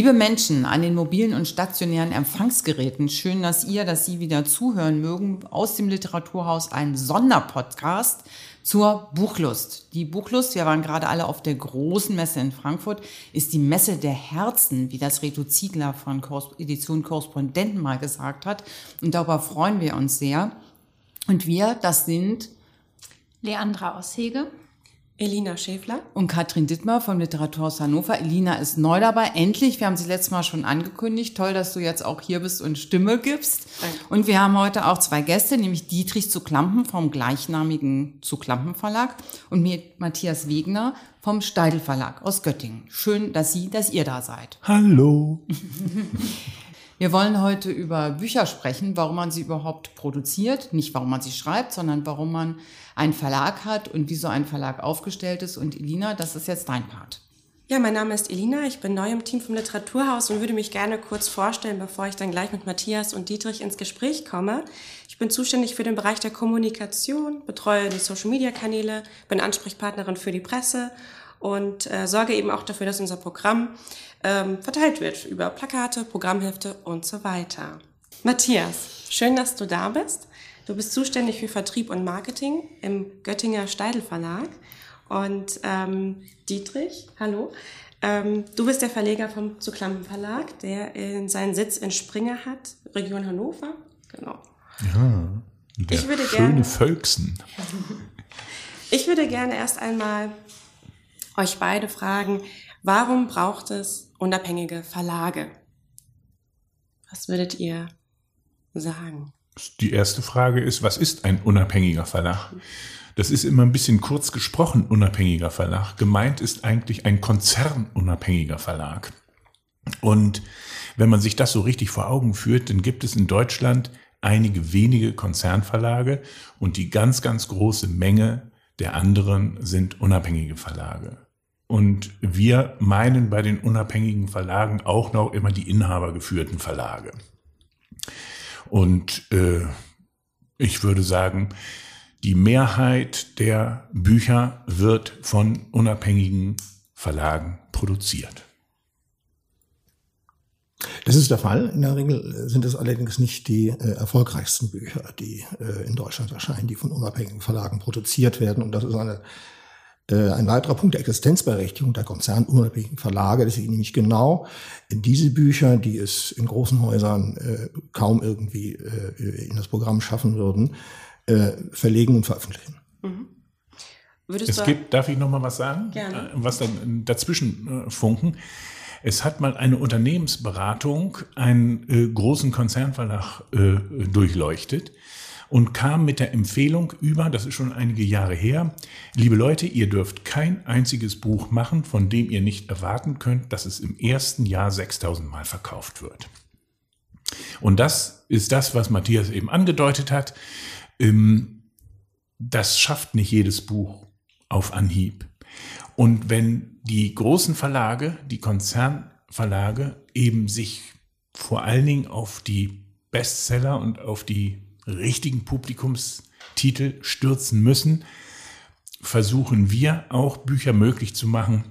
Liebe Menschen an den mobilen und stationären Empfangsgeräten, schön, dass ihr, dass Sie wieder zuhören mögen. Aus dem Literaturhaus ein Sonderpodcast zur Buchlust. Die Buchlust, wir waren gerade alle auf der großen Messe in Frankfurt, ist die Messe der Herzen, wie das Reto Ziegler von Edition Korrespondenten mal gesagt hat. Und darüber freuen wir uns sehr. Und wir, das sind Leandra Aushege. Elina Schäfler. Und Katrin Dittmer vom Literaturhaus Hannover. Elina ist neu dabei. Endlich, wir haben sie letztes Mal schon angekündigt. Toll, dass du jetzt auch hier bist und Stimme gibst. Danke. Und wir haben heute auch zwei Gäste, nämlich Dietrich zu Klampen vom gleichnamigen zu Klampen Verlag und mir Matthias Wegner vom Steidel Verlag aus Göttingen. Schön, dass Sie, dass ihr da seid. Hallo. Wir wollen heute über Bücher sprechen, warum man sie überhaupt produziert, nicht warum man sie schreibt, sondern warum man einen Verlag hat und wie so ein Verlag aufgestellt ist. Und Elina, das ist jetzt dein Part. Ja, mein Name ist Elina, ich bin neu im Team vom Literaturhaus und würde mich gerne kurz vorstellen, bevor ich dann gleich mit Matthias und Dietrich ins Gespräch komme. Ich bin zuständig für den Bereich der Kommunikation, betreue die Social-Media-Kanäle, bin Ansprechpartnerin für die Presse und äh, sorge eben auch dafür, dass unser Programm ähm, verteilt wird über Plakate, Programmhefte und so weiter. Matthias, schön, dass du da bist. Du bist zuständig für Vertrieb und Marketing im Göttinger Steidel Verlag. Und ähm, Dietrich, hallo. Ähm, du bist der Verleger vom Zuklampen Verlag, der in seinen Sitz in Springer hat, Region Hannover. Genau. Ja, der ich würde schöne gerne, Völksen. ich würde gerne erst einmal euch beide fragen, warum braucht es unabhängige Verlage? Was würdet ihr sagen? Die erste Frage ist, was ist ein unabhängiger Verlag? Das ist immer ein bisschen kurz gesprochen, unabhängiger Verlag. Gemeint ist eigentlich ein konzernunabhängiger Verlag. Und wenn man sich das so richtig vor Augen führt, dann gibt es in Deutschland einige wenige Konzernverlage und die ganz, ganz große Menge der anderen sind unabhängige Verlage. Und wir meinen bei den unabhängigen Verlagen auch noch immer die inhabergeführten Verlage. Und äh, ich würde sagen, die Mehrheit der Bücher wird von unabhängigen Verlagen produziert. Das ist der Fall. In der Regel sind es allerdings nicht die äh, erfolgreichsten Bücher, die äh, in Deutschland erscheinen, die von unabhängigen Verlagen produziert werden. Und das ist eine ein weiterer Punkt der Existenzberechtigung der konzernunabhängigen Verlage, dass sie nämlich genau diese Bücher, die es in großen Häusern äh, kaum irgendwie äh, in das Programm schaffen würden, äh, verlegen und veröffentlichen. Mhm. es gibt, darf ich noch mal was sagen? Gerne. Äh, was dann dazwischen äh, funken? Es hat mal eine Unternehmensberatung einen äh, großen Konzernverlag äh, durchleuchtet und kam mit der Empfehlung über, das ist schon einige Jahre her, liebe Leute, ihr dürft kein einziges Buch machen, von dem ihr nicht erwarten könnt, dass es im ersten Jahr 6000 Mal verkauft wird. Und das ist das, was Matthias eben angedeutet hat. Ähm, das schafft nicht jedes Buch auf Anhieb. Und wenn die großen Verlage, die Konzernverlage eben sich vor allen Dingen auf die Bestseller und auf die richtigen Publikumstitel stürzen müssen, versuchen wir auch Bücher möglich zu machen,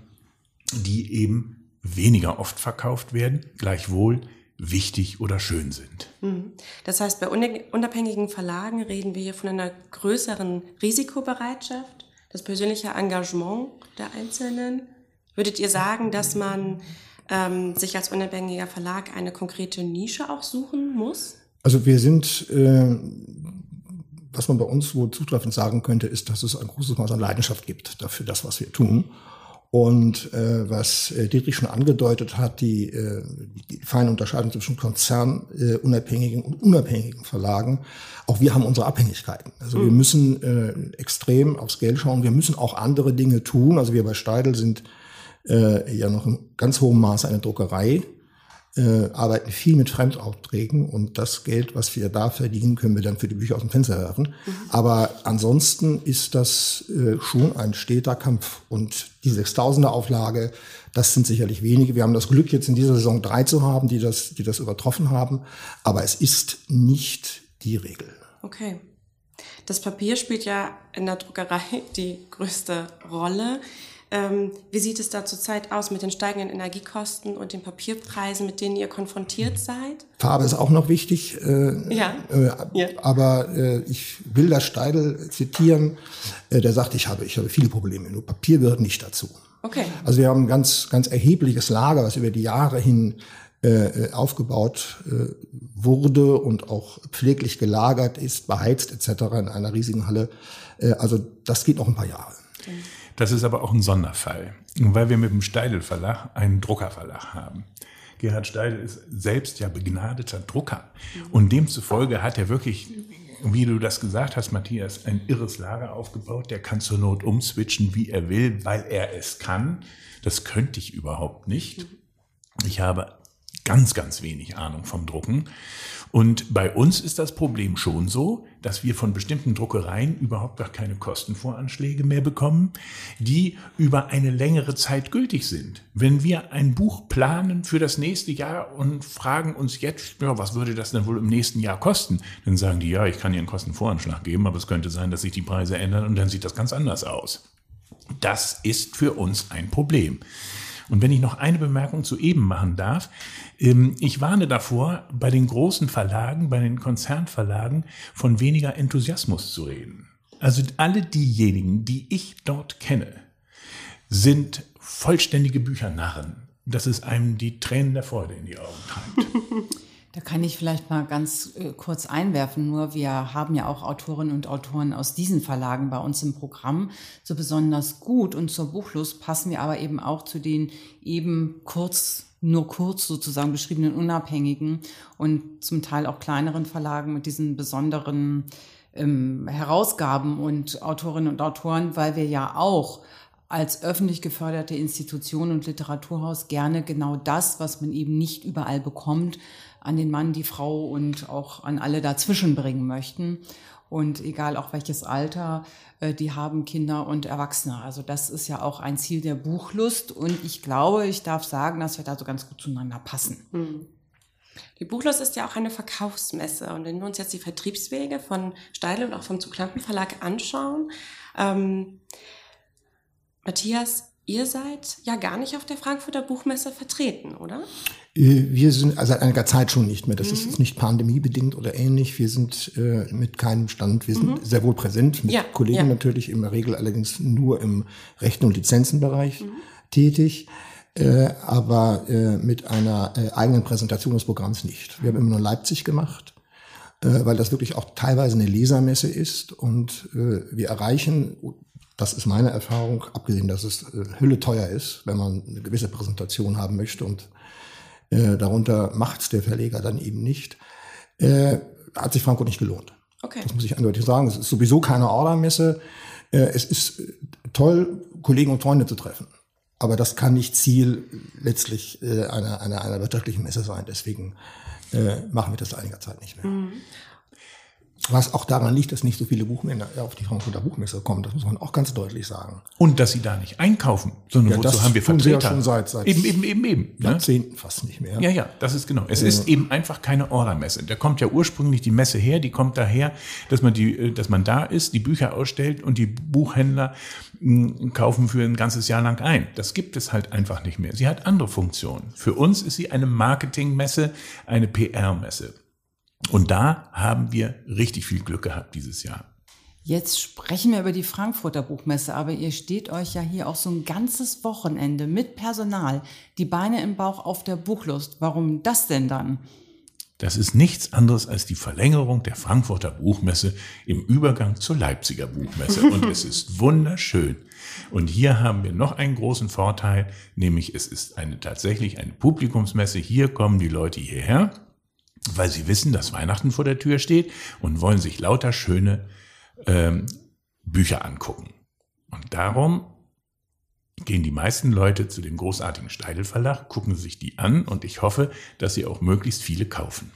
die eben weniger oft verkauft werden, gleichwohl wichtig oder schön sind. Mhm. Das heißt, bei unabhängigen Verlagen reden wir hier von einer größeren Risikobereitschaft, das persönliche Engagement der Einzelnen. Würdet ihr sagen, dass man ähm, sich als unabhängiger Verlag eine konkrete Nische auch suchen muss? Also wir sind, äh, was man bei uns wohl zutreffend sagen könnte, ist, dass es ein großes Maß an Leidenschaft gibt dafür das, was wir tun. Und äh, was äh, Dietrich schon angedeutet hat, die, äh, die feine Unterscheidung zwischen konzernunabhängigen äh, und unabhängigen Verlagen, auch wir haben unsere Abhängigkeiten. Also mhm. wir müssen äh, extrem aufs Geld schauen. Wir müssen auch andere Dinge tun. Also wir bei Steidel sind äh, ja noch in ganz hohem Maße eine Druckerei äh, arbeiten viel mit Fremdaufträgen und das Geld, was wir da verdienen, können wir dann für die Bücher aus dem Fenster werfen. Mhm. Aber ansonsten ist das äh, schon ein steter Kampf und die 6000er Auflage, das sind sicherlich wenige. Wir haben das Glück, jetzt in dieser Saison drei zu haben, die das, die das übertroffen haben. Aber es ist nicht die Regel. Okay. Das Papier spielt ja in der Druckerei die größte Rolle. Ähm, wie sieht es da zurzeit aus mit den steigenden Energiekosten und den Papierpreisen, mit denen ihr konfrontiert seid? Farbe ist auch noch wichtig. Äh, Ja. Äh, Ja. Aber äh, ich will das Steidel zitieren. Äh, der sagt, ich habe, ich habe viele Probleme, nur Papier gehört nicht dazu. Okay. Also wir haben ein ganz, ganz erhebliches Lager, was über die Jahre hin äh, äh, aufgebaut äh, wurde und auch pfleglich gelagert ist, beheizt etc. in einer riesigen Halle. Äh, also das geht noch ein paar Jahre. Das ist aber auch ein Sonderfall, weil wir mit dem Steidel Verlag einen Druckerverlag haben. Gerhard Steidel ist selbst ja begnadeter Drucker. Und demzufolge hat er wirklich, wie du das gesagt hast, Matthias, ein irres Lager aufgebaut. Der kann zur Not umswitchen, wie er will, weil er es kann. Das könnte ich überhaupt nicht. Ich habe ganz, ganz wenig Ahnung vom Drucken. Und bei uns ist das Problem schon so, dass wir von bestimmten Druckereien überhaupt gar keine Kostenvoranschläge mehr bekommen, die über eine längere Zeit gültig sind. Wenn wir ein Buch planen für das nächste Jahr und fragen uns jetzt, ja, was würde das denn wohl im nächsten Jahr kosten, dann sagen die, ja, ich kann Ihnen einen Kostenvoranschlag geben, aber es könnte sein, dass sich die Preise ändern und dann sieht das ganz anders aus. Das ist für uns ein Problem. Und wenn ich noch eine Bemerkung zu eben machen darf, ähm, ich warne davor, bei den großen Verlagen, bei den Konzernverlagen von weniger Enthusiasmus zu reden. Also alle diejenigen, die ich dort kenne, sind vollständige Büchernarren, dass es einem die Tränen der Freude in die Augen treibt. Da kann ich vielleicht mal ganz äh, kurz einwerfen. Nur wir haben ja auch Autorinnen und Autoren aus diesen Verlagen bei uns im Programm so besonders gut. Und zur Buchlust passen wir aber eben auch zu den eben kurz, nur kurz sozusagen beschriebenen Unabhängigen und zum Teil auch kleineren Verlagen mit diesen besonderen ähm, Herausgaben und Autorinnen und Autoren, weil wir ja auch als öffentlich geförderte Institution und Literaturhaus gerne genau das, was man eben nicht überall bekommt, an den Mann, die Frau und auch an alle dazwischen bringen möchten. Und egal auch welches Alter, äh, die haben Kinder und Erwachsene. Also das ist ja auch ein Ziel der Buchlust. Und ich glaube, ich darf sagen, dass wir da so ganz gut zueinander passen. Die Buchlust ist ja auch eine Verkaufsmesse. Und wenn wir uns jetzt die Vertriebswege von Steidl und auch vom Zuglampen Verlag anschauen, ähm, Matthias, ihr seid ja gar nicht auf der Frankfurter Buchmesse vertreten, oder? Äh, Wir sind also seit einiger Zeit schon nicht mehr. Das ist jetzt nicht pandemiebedingt oder ähnlich. Wir sind äh, mit keinem Stand. Wir sind sehr wohl präsent mit Ja, Kollegen ja. natürlich, in der Regel allerdings nur im Rechten- und Lizenzenbereich tätig. Äh, aber äh, mit einer äh, eigenen Präsentation des Programms nicht. Wir haben immer nur Leipzig gemacht, äh, weil das wirklich auch teilweise eine Lesermesse ist und äh, wir erreichen, das ist meine Erfahrung, abgesehen, dass es äh, Hülle teuer ist, wenn man eine gewisse Präsentation haben möchte und äh, darunter macht's der Verleger dann eben nicht, äh, hat sich Frankfurt nicht gelohnt. Okay. Das muss ich eindeutig sagen. Es ist sowieso keine Ordermesse. Äh, es ist äh, toll, Kollegen und Freunde zu treffen. Aber das kann nicht Ziel letztlich äh, einer, einer, einer wirtschaftlichen Messe sein. Deswegen äh, machen wir das seit einiger Zeit nicht mehr. Was auch daran liegt, dass nicht so viele Buchmänner auf die Frankfurter Buchmesse kommen. Das muss man auch ganz deutlich sagen. Und dass sie da nicht einkaufen, sondern Ja, wozu das haben wir tun sie ja Vertreter? schon seit- seit eben, eben, eben, eben. Ne? Jahrzehnten fast nicht mehr. Ja, ja, das ist genau. Es ist eben einfach keine Ordermesse. Da kommt ja ursprünglich die Messe her, die kommt daher, dass man die, äh, dass man da ist, die Bücher ausstellt und die Buchhändler mh, kaufen für ein ganzes Jahr lang ein. Das gibt es halt einfach nicht mehr. Sie hat andere Funktionen. Für uns ist sie eine Marketingmesse, eine PR-Messe. Und da haben wir richtig viel Glück gehabt dieses Jahr. Jetzt sprechen wir über die Frankfurter Buchmesse, aber ihr steht euch ja hier auch so ein ganzes Wochenende mit Personal, die Beine im Bauch auf der Buchlust. Warum das denn dann? Das ist nichts anderes als die Verlängerung der Frankfurter Buchmesse im Übergang zur Leipziger Buchmesse. Und es ist wunderschön. Und hier haben wir noch einen großen Vorteil, nämlich es ist eine tatsächlich eine Publikumsmesse. Hier kommen die Leute hierher, weil sie wissen, dass Weihnachten vor der Tür steht und wollen sich lauter schöne ähm, Bücher angucken. Und darum gehen die meisten Leute zu dem großartigen Steidel Verlag, gucken sich die an und ich hoffe, dass sie auch möglichst viele kaufen.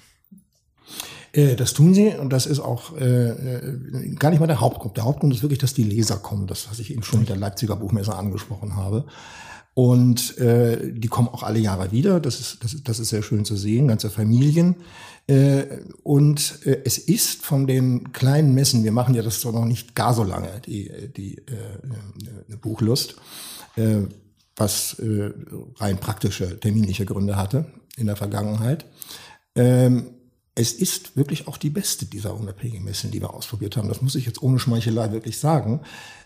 Äh, Das tun sie und das ist auch äh, äh, gar nicht mal der Hauptgrund. Der Hauptgrund ist wirklich, dass die Leser kommen, das, was ich eben schon mit der Leipziger Buchmesse angesprochen habe. Und äh, die kommen auch alle Jahre wieder. Das ist, das, das ist sehr schön zu sehen, ganze Familien. Äh, und äh, es ist von den kleinen Messen, wir machen ja das doch noch nicht gar so lange, die, die äh, Buchlust. äh, was äh, rein praktische, terminliche Gründe hatte in der Vergangenheit. Ähm, es ist wirklich auch die beste dieser unabhängigen Messen, die wir ausprobiert haben. Das muss ich jetzt ohne Schmeichelei wirklich sagen.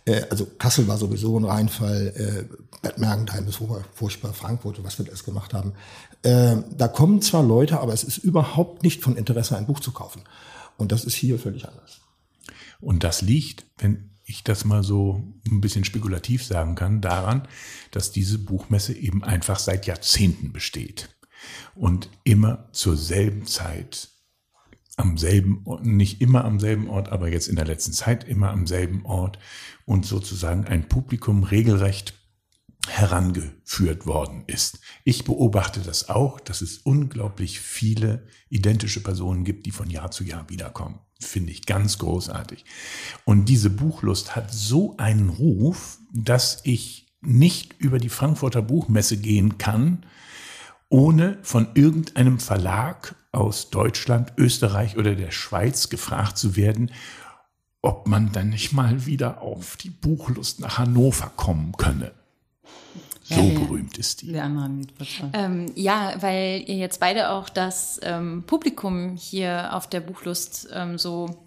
Äh, also Kassel war sowieso ein Reinfall, äh, Bad Mergentheim ist furchtbar, Frankfurt, was wir alles gemacht haben. Äh, da kommen zwar Leute, aber es ist überhaupt nicht von Interesse, ein Buch zu kaufen. Und das ist hier völlig anders. Und das liegt, wenn ich das mal so ein bisschen spekulativ sagen kann, daran, dass diese Buchmesse eben einfach seit Jahrzehnten besteht und immer zur selben Zeit am selben, nicht immer am selben Ort, aber jetzt in der letzten Zeit immer am selben Ort und sozusagen ein Publikum regelrecht herangeführt worden ist. Ich beobachte das auch, dass es unglaublich viele identische Personen gibt, die von Jahr zu Jahr wiederkommen. Finde ich ganz großartig. Und diese Buchlust hat so einen Ruf, dass ich nicht über die Frankfurter Buchmesse gehen kann, ohne von irgendeinem Verlag aus Deutschland, Österreich oder der Schweiz gefragt zu werden, ob man dann nicht mal wieder auf die Buchlust nach Hannover kommen könne. So ja, berühmt ist die. Ähm, ja, weil ihr jetzt beide auch das ähm, Publikum hier auf der Buchlust ähm, so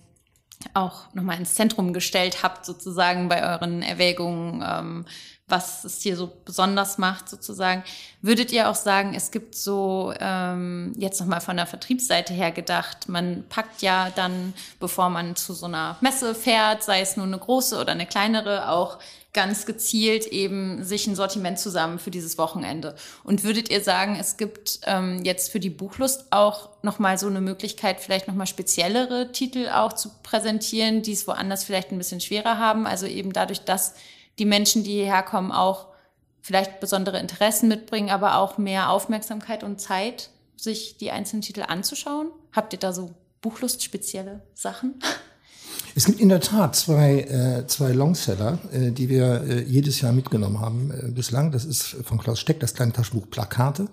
auch nochmal ins Zentrum gestellt habt, sozusagen bei euren Erwägungen, ähm, was es hier so besonders macht, sozusagen. Würdet ihr auch sagen, es gibt so, ähm, jetzt nochmal von der Vertriebsseite her gedacht, man packt ja dann, bevor man zu so einer Messe fährt, sei es nur eine große oder eine kleinere, auch ganz gezielt eben sich ein Sortiment zusammen für dieses Wochenende. Und würdet ihr sagen, es gibt ähm, jetzt für die Buchlust auch nochmal so eine Möglichkeit, vielleicht nochmal speziellere Titel auch zu präsentieren, die es woanders vielleicht ein bisschen schwerer haben? Also eben dadurch, dass die Menschen, die hierher kommen, auch vielleicht besondere Interessen mitbringen, aber auch mehr Aufmerksamkeit und Zeit, sich die einzelnen Titel anzuschauen? Habt ihr da so Buchlust spezielle Sachen? Es gibt in der Tat zwei, äh, zwei Longseller, äh, die wir äh, jedes Jahr mitgenommen haben äh, bislang. Das ist von Klaus Steck, das kleine Taschenbuch Plakate.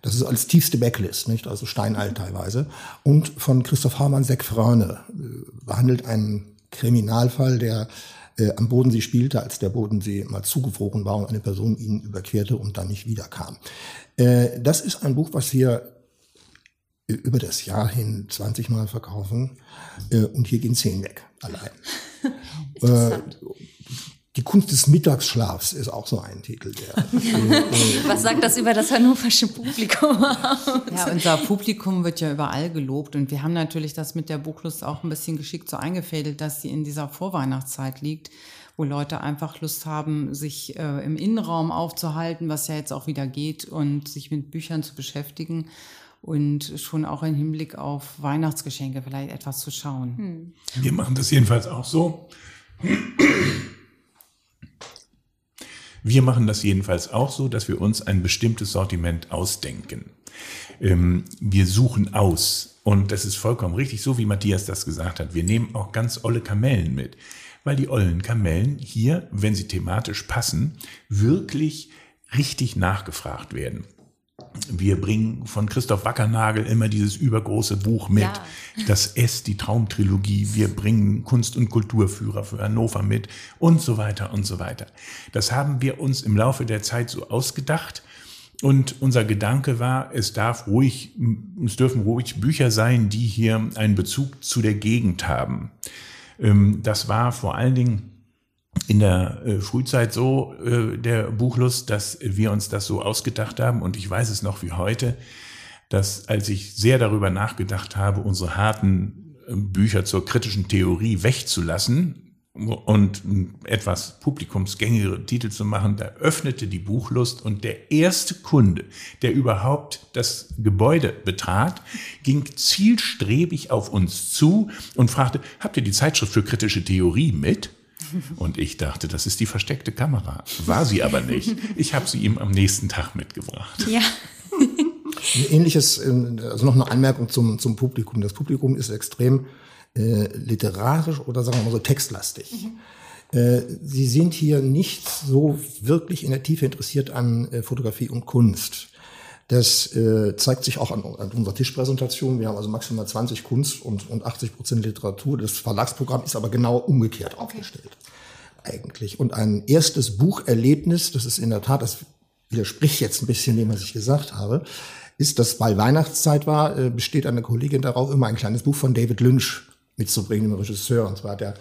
Das ist als tiefste Backlist, nicht? Also steinalt teilweise. Und von Christoph Hamann Seck Fröne äh, behandelt einen Kriminalfall, der äh, am Bodensee spielte, als der Bodensee mal zugefroren war und eine Person ihn überquerte und dann nicht wiederkam. Äh, das ist ein Buch, was wir über das Jahr hin 20 Mal verkaufen äh, und hier gehen 10 weg, allein. äh, die Kunst des Mittagsschlafs ist auch so ein Titel. Der, Was sagt das über das hannoversche Publikum Ja, unser Publikum wird ja überall gelobt und wir haben natürlich das mit der Buchlust auch ein bisschen geschickt so eingefädelt, dass sie in dieser Vorweihnachtszeit liegt, wo Leute einfach Lust haben, sich äh, im Innenraum aufzuhalten, was ja jetzt auch wieder geht und sich mit Büchern zu beschäftigen und schon auch im Hinblick auf Weihnachtsgeschenke vielleicht etwas zu schauen. Hm. Wir machen das jedenfalls auch so. Wir machen das jedenfalls auch so, dass wir uns ein bestimmtes Sortiment ausdenken. Ähm, wir suchen aus. Und das ist vollkommen richtig, so wie Matthias das gesagt hat. Wir nehmen auch ganz olle Kamellen mit, weil die ollen Kamellen hier, wenn sie thematisch passen, wirklich richtig nachgefragt werden. Wir bringen von Christoph Wackernagel immer dieses übergroße Buch mit, ja. das S, die Traumtrilogie. Wir bringen Kunst- und Kulturführer für Hannover mit und so weiter und so weiter. Das haben wir uns im Laufe der Zeit so ausgedacht. Und unser Gedanke war, es darf ruhig, es dürfen ruhig Bücher sein, die hier einen Bezug zu der Gegend haben. Ähm, das war vor allen Dingen in der äh, Frühzeit so äh, der Buchlust, dass wir uns das so ausgedacht haben und ich weiß es noch wie heute, dass als ich sehr darüber nachgedacht habe, unsere harten äh, Bücher zur kritischen Theorie wegzulassen und etwas publikumsgängigere Titel zu machen, da öffnete die Buchlust und der erste Kunde, der überhaupt das Gebäude betrat, ging zielstrebig auf uns zu und fragte, habt ihr die Zeitschrift für kritische Theorie mit? Und ich dachte, das ist die versteckte Kamera. War sie aber nicht. Ich habe sie ihm am nächsten Tag mitgebracht. Ja. Ein ähnliches, ähm, also noch eine Anmerkung zum, zum Publikum. Das Publikum ist extrem äh, literarisch oder sagen wir mal so textlastig. Mhm. Äh, sie sind hier nicht so wirklich in der Tiefe interessiert an äh, Fotografie und Kunst. Das äh, zeigt sich auch an, an unserer Tischpräsentation. Wir haben also maximal 20 Kunst und, und 80 Prozent Literatur. Das Verlagsprogramm ist aber genau umgekehrt okay. aufgestellt. eigentlich. Und ein erstes Bucherlebnis, das ist in der Tat, das widerspricht jetzt ein bisschen dem, was ich gesagt habe, ist, dass weil Weihnachtszeit war, äh, besteht eine Kollegin darauf, immer ein kleines Buch von David Lynch mitzubringen, dem Regisseur. Und zwar der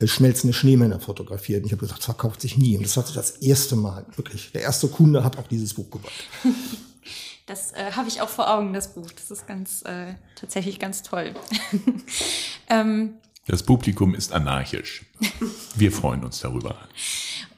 äh, schmelzende Schneemänner fotografiert. Und ich habe gesagt, verkauft sich nie. Und das hat sich das erste Mal, wirklich, der erste Kunde hat auch dieses Buch gebracht. Das äh, habe ich auch vor Augen, das Buch. Das ist ganz äh, tatsächlich ganz toll. ähm, das Publikum ist anarchisch. Wir freuen uns darüber.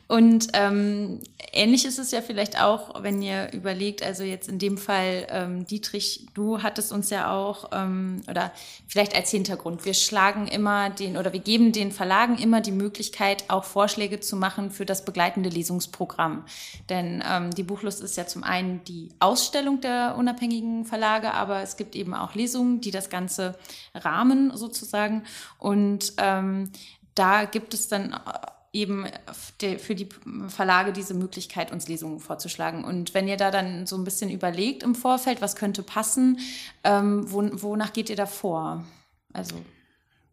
Und ähm, ähnlich ist es ja vielleicht auch, wenn ihr überlegt, also jetzt in dem Fall, ähm, Dietrich, du hattest uns ja auch, ähm, oder vielleicht als Hintergrund, wir schlagen immer den, oder wir geben den Verlagen immer die Möglichkeit, auch Vorschläge zu machen für das begleitende Lesungsprogramm. Denn ähm, die Buchlust ist ja zum einen die Ausstellung der unabhängigen Verlage, aber es gibt eben auch Lesungen, die das Ganze rahmen sozusagen. Und ähm, da gibt es dann eben für die Verlage diese Möglichkeit, uns Lesungen vorzuschlagen. Und wenn ihr da dann so ein bisschen überlegt im Vorfeld, was könnte passen, ähm, wonach geht ihr da vor? Also,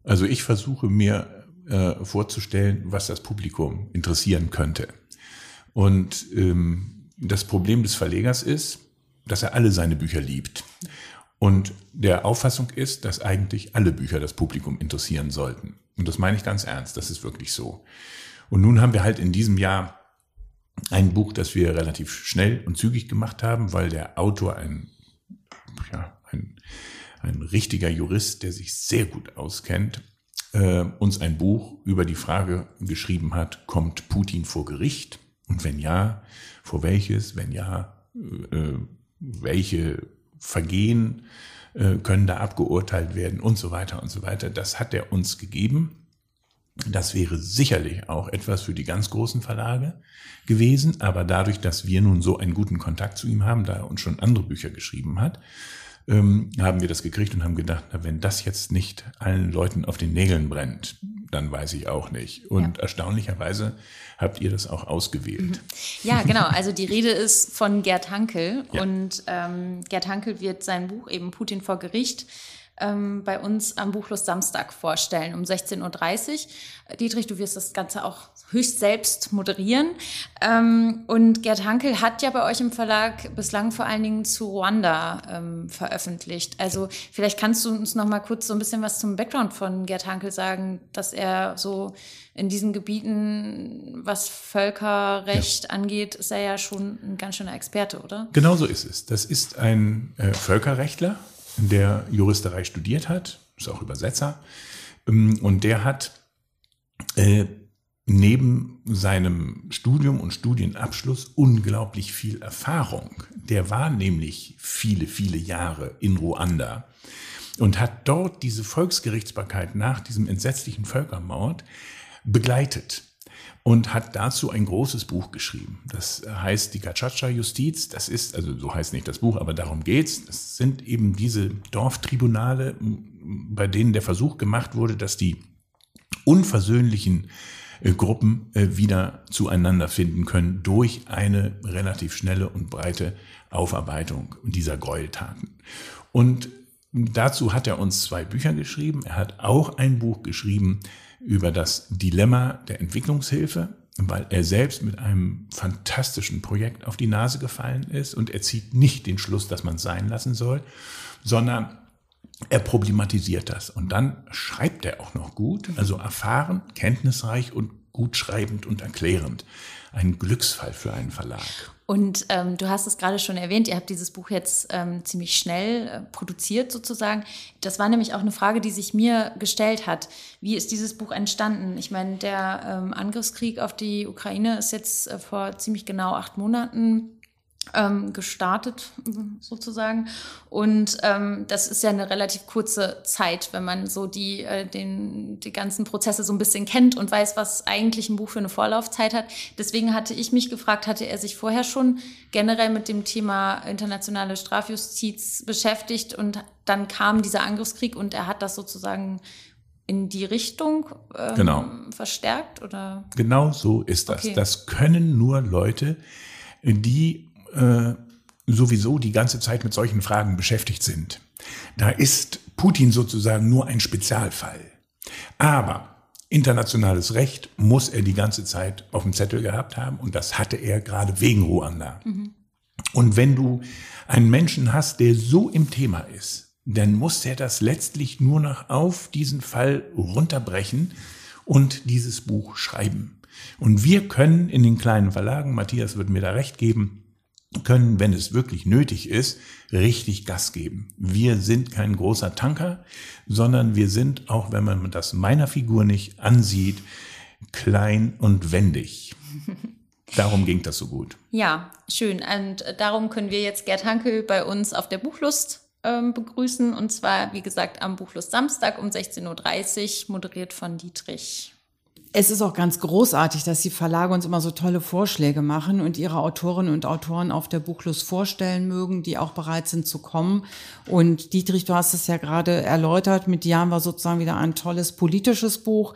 also ich versuche mir äh, vorzustellen, was das Publikum interessieren könnte. Und ähm, das Problem des Verlegers ist, dass er alle seine Bücher liebt. Und der Auffassung ist, dass eigentlich alle Bücher das Publikum interessieren sollten. Und das meine ich ganz ernst, das ist wirklich so. Und nun haben wir halt in diesem Jahr ein Buch, das wir relativ schnell und zügig gemacht haben, weil der Autor ein, ja, ein, ein richtiger Jurist, der sich sehr gut auskennt, äh, uns ein Buch über die Frage geschrieben hat, kommt Putin vor Gericht? Und wenn ja, vor welches? Wenn ja, äh, welche Vergehen äh, können da abgeurteilt werden und so weiter und so weiter. Das hat er uns gegeben. Das wäre sicherlich auch etwas für die ganz großen Verlage gewesen, aber dadurch, dass wir nun so einen guten Kontakt zu ihm haben, da er uns schon andere Bücher geschrieben hat, ähm, haben wir das gekriegt und haben gedacht, na, wenn das jetzt nicht allen Leuten auf den Nägeln brennt, dann weiß ich auch nicht. Und ja. erstaunlicherweise habt ihr das auch ausgewählt. Mhm. Ja, genau. Also die Rede ist von Gerd Hankel ja. und ähm, Gerd Hankel wird sein Buch eben Putin vor Gericht ähm, bei uns am Buchlust Samstag vorstellen um 16.30 Uhr. Dietrich, du wirst das Ganze auch höchst selbst moderieren. Ähm, und Gerd Hankel hat ja bei euch im Verlag bislang vor allen Dingen zu Ruanda ähm, veröffentlicht. Also vielleicht kannst du uns noch mal kurz so ein bisschen was zum Background von Gerd Hankel sagen, dass er so in diesen Gebieten, was Völkerrecht ja. angeht, ist er ja schon ein ganz schöner Experte, oder? Genau so ist es. Das ist ein äh, Völkerrechtler, der Juristerei studiert hat, ist auch Übersetzer, ähm, und der hat äh, neben seinem Studium und Studienabschluss unglaublich viel Erfahrung. Der war nämlich viele, viele Jahre in Ruanda und hat dort diese Volksgerichtsbarkeit nach diesem entsetzlichen Völkermord begleitet und hat dazu ein großes Buch geschrieben. Das heißt die Gachacha-Justiz. Das ist, also so heißt nicht das Buch, aber darum geht's. Das sind eben diese Dorftribunale, bei denen der Versuch gemacht wurde, dass die unversöhnlichen äh, Gruppen äh, wieder zueinander finden können durch eine relativ schnelle und breite Aufarbeitung dieser Gräueltaten. Und dazu hat er uns zwei Bücher geschrieben. Er hat auch ein Buch geschrieben, über das Dilemma der Entwicklungshilfe, weil er selbst mit einem fantastischen Projekt auf die Nase gefallen ist und er zieht nicht den Schluss, dass man es sein lassen soll, sondern er problematisiert das. Und dann schreibt er auch noch gut, also erfahren, kenntnisreich und gut schreibend und erklärend. Ein Glücksfall für einen Verlag. Und ähm, du hast es gerade schon erwähnt, ihr habt dieses Buch jetzt ähm, ziemlich schnell äh, produziert sozusagen. Das war nämlich auch eine Frage, die sich mir gestellt hat. Wie ist dieses Buch entstanden? Ich meine, der ähm, Angriffskrieg auf die Ukraine ist jetzt äh, vor ziemlich genau acht Monaten ähm, gestartet sozusagen. Und ähm, das ist ja eine relativ kurze Zeit, wenn man so die, äh, den, die ganzen Prozesse so ein bisschen kennt und weiß, was eigentlich ein Buch für eine Vorlaufzeit hat. Deswegen hatte ich mich gefragt, hatte er sich vorher schon generell mit dem Thema internationale Strafjustiz beschäftigt und dann kam dieser Angriffskrieg und er hat das sozusagen in die Richtung ähm, genau. verstärkt oder? Genau so ist das. Okay. Das können nur Leute, die äh, sowieso die ganze Zeit mit solchen Fragen beschäftigt sind. Da ist Putin sozusagen nur ein Spezialfall. Aber internationales Recht muss er die ganze Zeit auf dem Zettel gehabt haben und das hatte er gerade wegen Ruanda. Mhm. Und wenn du einen Menschen hast, der so im Thema ist, dann muss er das letztlich nur noch auf diesen Fall runterbrechen und dieses Buch schreiben. Und wir können in den kleinen Verlagen, Matthias wird mir da recht geben, können, wenn es wirklich nötig ist, richtig Gas geben. Wir sind kein großer Tanker, sondern wir sind, auch wenn man das meiner Figur nicht ansieht, klein und wendig. Darum ging das so gut. Ja, schön. Und darum können wir jetzt Gerd Hankel bei uns auf der Buchlust ähm, begrüßen. Und zwar, wie gesagt, am Buchlust Samstag um 16.30 Uhr, moderiert von Dietrich es ist auch ganz großartig, dass die Verlage uns immer so tolle Vorschläge machen und ihre Autorinnen und Autoren auf der Buchlust vorstellen mögen, die auch bereit sind zu kommen. Und Dietrich, du hast es ja gerade erläutert, mit dir haben wir sozusagen wieder ein tolles politisches Buch.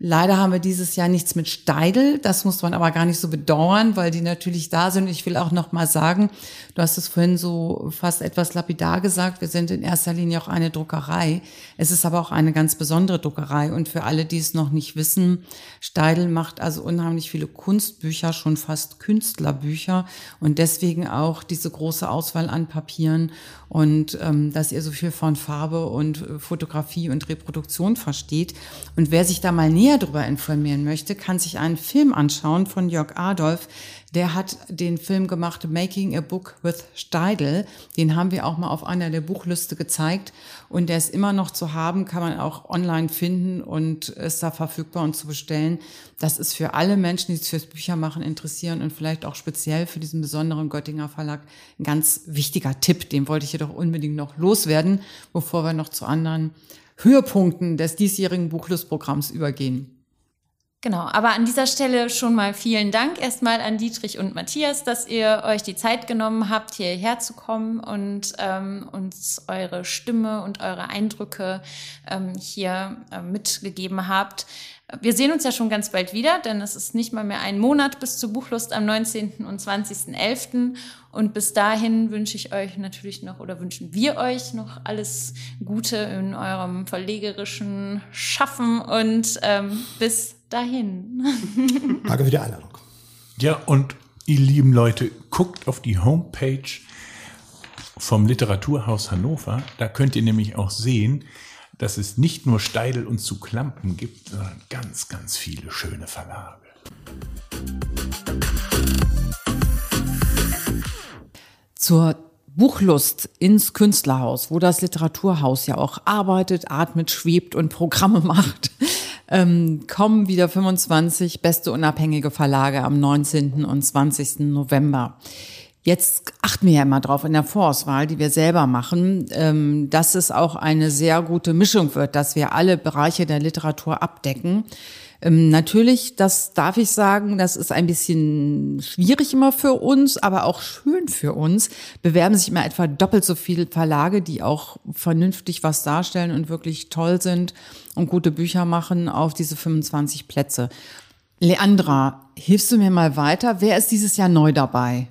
Leider haben wir dieses Jahr nichts mit Steidel. Das muss man aber gar nicht so bedauern, weil die natürlich da sind. Ich will auch noch mal sagen, du hast es vorhin so fast etwas lapidar gesagt. Wir sind in erster Linie auch eine Druckerei. Es ist aber auch eine ganz besondere Druckerei. Und für alle, die es noch nicht wissen, Steidel macht also unheimlich viele Kunstbücher, schon fast Künstlerbücher und deswegen auch diese große Auswahl an Papieren und ähm, dass ihr so viel von Farbe und äh, Fotografie und Reproduktion versteht. Und wer sich da mal näher darüber informieren möchte, kann sich einen Film anschauen von Jörg Adolf, der hat den Film gemacht Making a Book with Steidel. Den haben wir auch mal auf einer der Buchliste gezeigt. Und der ist immer noch zu haben, kann man auch online finden und ist da verfügbar und zu bestellen. Das ist für alle Menschen, die sich fürs Büchermachen interessieren und vielleicht auch speziell für diesen besonderen Göttinger Verlag ein ganz wichtiger Tipp. Den wollte ich jedoch unbedingt noch loswerden, bevor wir noch zu anderen Höhepunkten des diesjährigen Buchlustprogramms übergehen. Genau, aber an dieser Stelle schon mal vielen Dank erstmal an Dietrich und Matthias, dass ihr euch die Zeit genommen habt, hierher zu kommen und ähm, uns eure Stimme und eure Eindrücke ähm, hier äh, mitgegeben habt. Wir sehen uns ja schon ganz bald wieder, denn es ist nicht mal mehr ein Monat bis zur Buchlust am 19. und 20.11. Und bis dahin wünsche ich euch natürlich noch oder wünschen wir euch noch alles Gute in eurem verlegerischen Schaffen und ähm, bis dahin. Danke für die Einladung. Ja, und ihr lieben Leute, guckt auf die Homepage vom Literaturhaus Hannover. Da könnt ihr nämlich auch sehen, dass es nicht nur Steidel und zu Klampen gibt, sondern ganz, ganz viele schöne Verlage. Zur Buchlust ins Künstlerhaus, wo das Literaturhaus ja auch arbeitet, atmet, schwebt und Programme macht ähm, kommen wieder 25 beste unabhängige Verlage am 19. und 20. November. Jetzt achten wir ja immer drauf in der Vorauswahl, die wir selber machen, ähm, dass es auch eine sehr gute Mischung wird, dass wir alle Bereiche der Literatur abdecken. Ähm, natürlich, das darf ich sagen, das ist ein bisschen schwierig immer für uns, aber auch schön für uns. Bewerben sich immer etwa doppelt so viele Verlage, die auch vernünftig was darstellen und wirklich toll sind und gute Bücher machen auf diese 25 Plätze. Leandra, hilfst du mir mal weiter? Wer ist dieses Jahr neu dabei?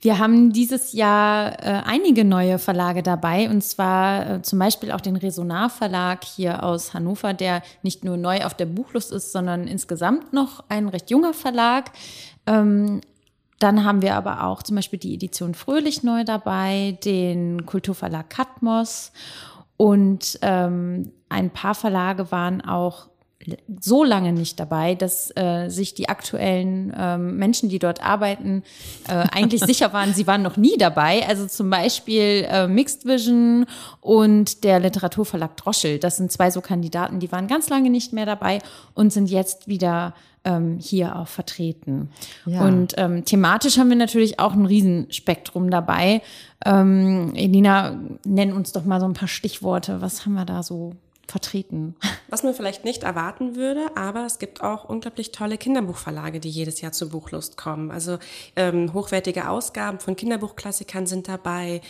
Wir haben dieses Jahr äh, einige neue Verlage dabei und zwar äh, zum Beispiel auch den Resonar Verlag hier aus Hannover, der nicht nur neu auf der Buchlust ist, sondern insgesamt noch ein recht junger Verlag. Ähm, dann haben wir aber auch zum Beispiel die Edition Fröhlich neu dabei, den Kulturverlag Katmos und ähm, ein paar Verlage waren auch so lange nicht dabei, dass äh, sich die aktuellen ähm, Menschen, die dort arbeiten, äh, eigentlich sicher waren, sie waren noch nie dabei. Also zum Beispiel äh, Mixed Vision und der Literaturverlag Droschel. Das sind zwei so Kandidaten, die waren ganz lange nicht mehr dabei und sind jetzt wieder ähm, hier auch vertreten. Ja. Und ähm, thematisch haben wir natürlich auch ein Riesenspektrum dabei. Ähm, Elina, nenn uns doch mal so ein paar Stichworte. Was haben wir da so vertreten. Was man vielleicht nicht erwarten würde, aber es gibt auch unglaublich tolle Kinderbuchverlage, die jedes Jahr zur Buchlust kommen. Also ähm, hochwertige Ausgaben von Kinderbuchklassikern sind dabei,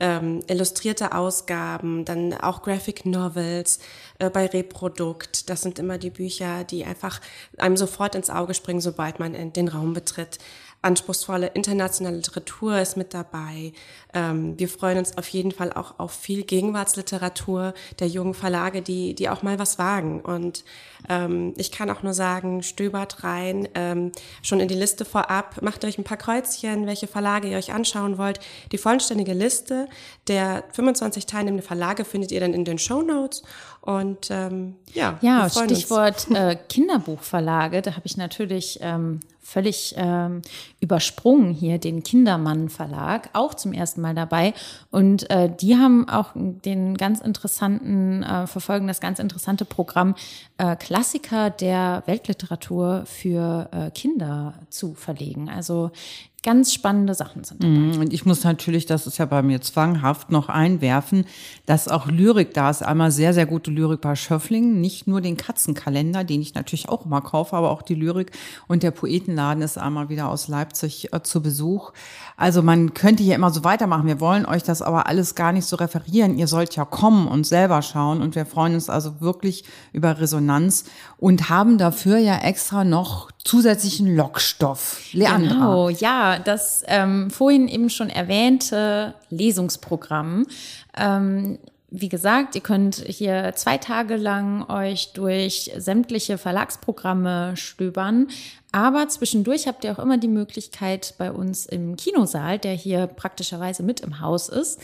ähm, illustrierte Ausgaben, dann auch Graphic Novels äh, bei Reprodukt. Das sind immer die Bücher, die einfach einem sofort ins Auge springen, sobald man den Raum betritt. Anspruchsvolle internationale Literatur ist mit dabei. Ähm, wir freuen uns auf jeden Fall auch auf viel Gegenwartsliteratur der jungen Verlage, die, die auch mal was wagen. Und ähm, ich kann auch nur sagen, stöbert rein, ähm, schon in die Liste vorab, macht euch ein paar Kreuzchen, welche Verlage ihr euch anschauen wollt. Die vollständige Liste der 25 teilnehmenden Verlage findet ihr dann in den Show Notes. Und ähm, ja, ja Stichwort äh, Kinderbuchverlage, da habe ich natürlich ähm, völlig ähm, übersprungen hier den Kindermann Verlag, auch zum ersten Mal dabei. Und äh, die haben auch den ganz interessanten, äh, verfolgen das ganz interessante Programm äh, Klassiker der Weltliteratur für äh, Kinder zu verlegen. Also ganz spannende Sachen sind dabei. Mhm, und ich muss natürlich, das ist ja bei mir zwanghaft, noch einwerfen, dass auch Lyrik da ist. Einmal sehr, sehr gute Lyrik bei Schöffling, nicht nur den Katzenkalender, den ich natürlich auch immer kaufe, aber auch die Lyrik. Und der Poetenladen ist einmal wieder aus Leipzig äh, zu Besuch. Also man könnte hier immer so weitermachen. Wir wollen euch das aber alles gar nicht so referieren. Ihr sollt ja kommen und selber schauen. Und wir freuen uns also wirklich über Resonanz und haben dafür ja extra noch zusätzlichen Lockstoff. Leandra. Genau, ja, das ähm, vorhin eben schon erwähnte Lesungsprogramm. Ähm, wie gesagt, ihr könnt hier zwei Tage lang euch durch sämtliche Verlagsprogramme stöbern. Aber zwischendurch habt ihr auch immer die Möglichkeit, bei uns im Kinosaal, der hier praktischerweise mit im Haus ist,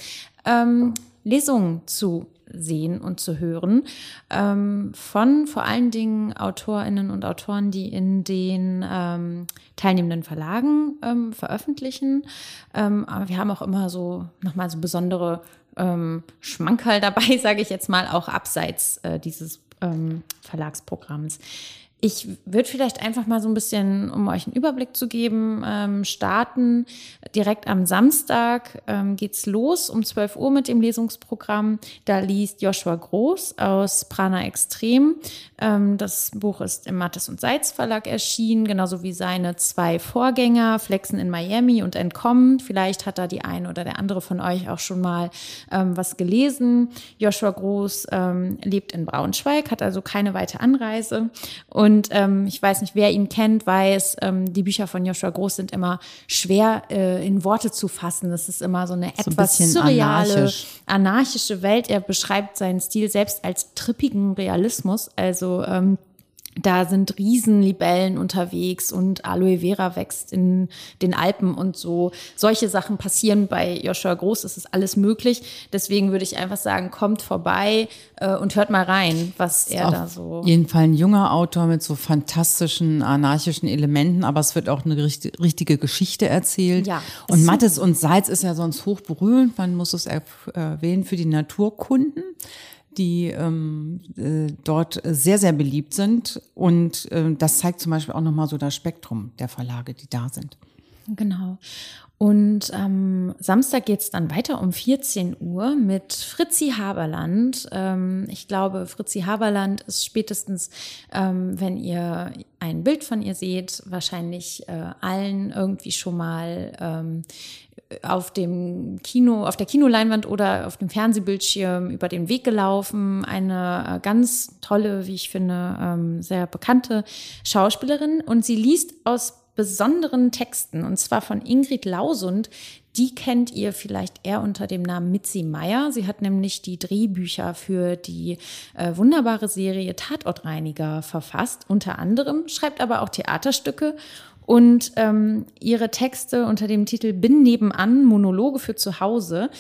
ähm, Lesungen zu sehen und zu hören ähm, von vor allen Dingen Autorinnen und Autoren, die in den ähm, teilnehmenden Verlagen ähm, veröffentlichen. Ähm, aber wir haben auch immer so nochmal so besondere ähm, Schmankerl dabei, sage ich jetzt mal, auch abseits äh, dieses ähm, Verlagsprogramms. Ich würde vielleicht einfach mal so ein bisschen, um euch einen Überblick zu geben, ähm, starten. Direkt am Samstag ähm, geht's los um 12 Uhr mit dem Lesungsprogramm. Da liest Joshua Groß aus Prana Extrem. Ähm, das Buch ist im Mattes und Seitz Verlag erschienen, genauso wie seine zwei Vorgänger, Flexen in Miami und Entkommen. Vielleicht hat da die eine oder der andere von euch auch schon mal ähm, was gelesen. Joshua Groß ähm, lebt in Braunschweig, hat also keine weite Anreise und und ähm, ich weiß nicht, wer ihn kennt, weiß, ähm, die Bücher von Joshua Groß sind immer schwer äh, in Worte zu fassen. Das ist immer so eine so etwas ein surreale, anarchisch. anarchische Welt. Er beschreibt seinen Stil selbst als trippigen Realismus. Also ähm, da sind Riesenlibellen unterwegs und Aloe Vera wächst in den Alpen und so. Solche Sachen passieren bei Joshua Groß, es ist alles möglich. Deswegen würde ich einfach sagen, kommt vorbei äh, und hört mal rein, was er da so. Auf jeden Fall ein junger Autor mit so fantastischen anarchischen Elementen, aber es wird auch eine richtige Geschichte erzählt. Ja. Und Mattes und Salz ist ja sonst hochberühmt, man muss es erwähnen für die Naturkunden die ähm, äh, dort sehr, sehr beliebt sind. Und äh, das zeigt zum Beispiel auch nochmal so das Spektrum der Verlage, die da sind. Genau. Und am Samstag geht's dann weiter um 14 Uhr mit Fritzi Haberland. Ähm, ich glaube, Fritzi Haberland ist spätestens, ähm, wenn ihr ein Bild von ihr seht, wahrscheinlich äh, allen irgendwie schon mal ähm, auf dem Kino, auf der Kinoleinwand oder auf dem Fernsehbildschirm über den Weg gelaufen. Eine äh, ganz tolle, wie ich finde, sehr bekannte Schauspielerin. Und sie liest aus besonderen Texten, und zwar von Ingrid Lausund. Die kennt ihr vielleicht eher unter dem Namen Mitzi Meyer. Sie hat nämlich die Drehbücher für die äh, wunderbare Serie Tatortreiniger verfasst. Unter anderem schreibt aber auch Theaterstücke und ähm, ihre Texte unter dem Titel Bin nebenan, Monologe für zu Hause,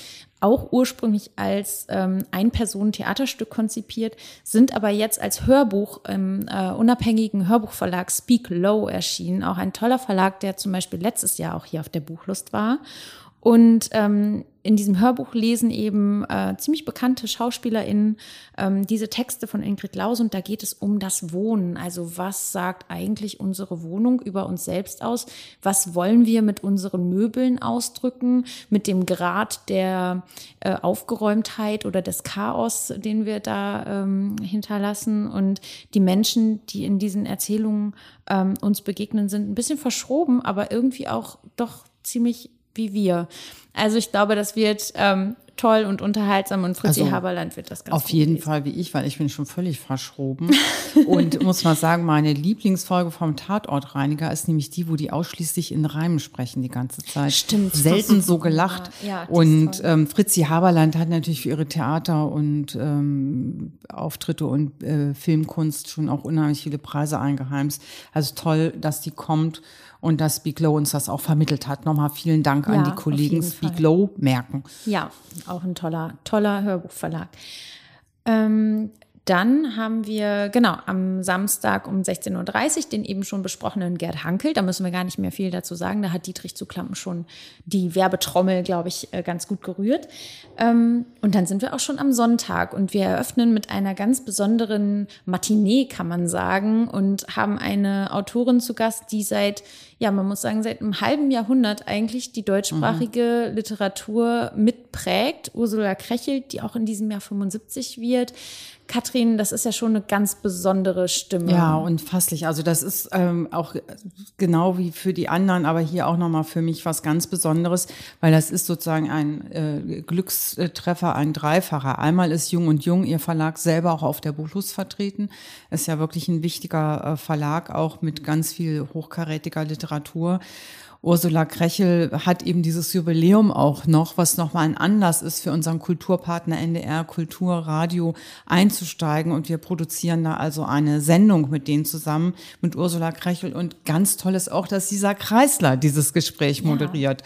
auch ursprünglich als ähm, Ein-Personen-Theaterstück konzipiert, sind aber jetzt als Hörbuch im äh, unabhängigen Hörbuchverlag Speak Low erschienen. Auch ein toller Verlag, der zum Beispiel letztes Jahr auch hier auf der Buchlust war. Und ähm, in diesem Hörbuch lesen eben äh, ziemlich bekannte SchauspielerInnen ähm, diese Texte von Ingrid Laus und da geht es um das Wohnen. Also was sagt eigentlich unsere Wohnung über uns selbst aus? Was wollen wir mit unseren Möbeln ausdrücken? Mit dem Grad der äh, Aufgeräumtheit oder des Chaos, den wir da ähm, hinterlassen? Und die Menschen, die in diesen Erzählungen ähm, uns begegnen, sind ein bisschen verschroben, aber irgendwie auch doch ziemlich wie wir. Also ich glaube, das wird ähm, toll und unterhaltsam und Fritzi Also, Haberland wird das ganz Auf jeden lesen. Fall wie ich, weil ich bin schon völlig verschroben. und muss mal sagen, meine Lieblingsfolge vom Tatortreiniger ist nämlich die, wo die ausschließlich in Reimen sprechen die ganze Zeit. Stimmt. Selten so gelacht. Ja, und ähm, Fritzi Haberland hat natürlich für ihre Theater- und ähm, Auftritte und äh, Filmkunst schon auch unheimlich viele Preise eingeheimst. Also toll, dass die kommt und dass Speak Low uns das auch vermittelt hat. Nochmal vielen Dank Ja, an die Kollegen jeden Speak Fall. Low merken. Ja, auch ein toller, toller Hörbuchverlag. Ähm, dann haben wir, genau, am Samstag um 16.30 Uhr den eben schon besprochenen Gerd Hankel. Da müssen wir gar nicht mehr viel dazu sagen. Da hat Dietrich zu Klampen schon die Werbetrommel, glaube ich, äh, ganz gut gerührt. Ähm, und dann sind wir auch schon am Sonntag und wir eröffnen mit einer ganz besonderen Matinee, kann man sagen, und haben eine Autorin zu Gast, die seit, ja, man muss sagen, seit einem halben Jahrhundert eigentlich die deutschsprachige Literatur mitprägt. Ursula Krechelt, die auch in diesem Jahr 75 wird. Katrin, das ist ja schon eine ganz besondere Stimme. Ja, unfasslich. Also das ist ähm, auch genau wie für die anderen, aber hier auch nochmal für mich was ganz Besonderes, weil das ist sozusagen ein äh, Glückstreffer, ein Dreifacher. Einmal ist Jung und Jung, ihr Verlag selber auch auf der Buchlust vertreten. Ist ja wirklich ein wichtiger äh, Verlag, auch mit ganz viel hochkarätiger Literatur. Ursula Krechel hat eben dieses Jubiläum auch noch, was nochmal ein Anlass ist für unseren Kulturpartner NDR Kulturradio einzusteigen. Und wir produzieren da also eine Sendung mit denen zusammen, mit Ursula Krechel. Und ganz toll ist auch, dass Lisa Kreisler dieses Gespräch moderiert.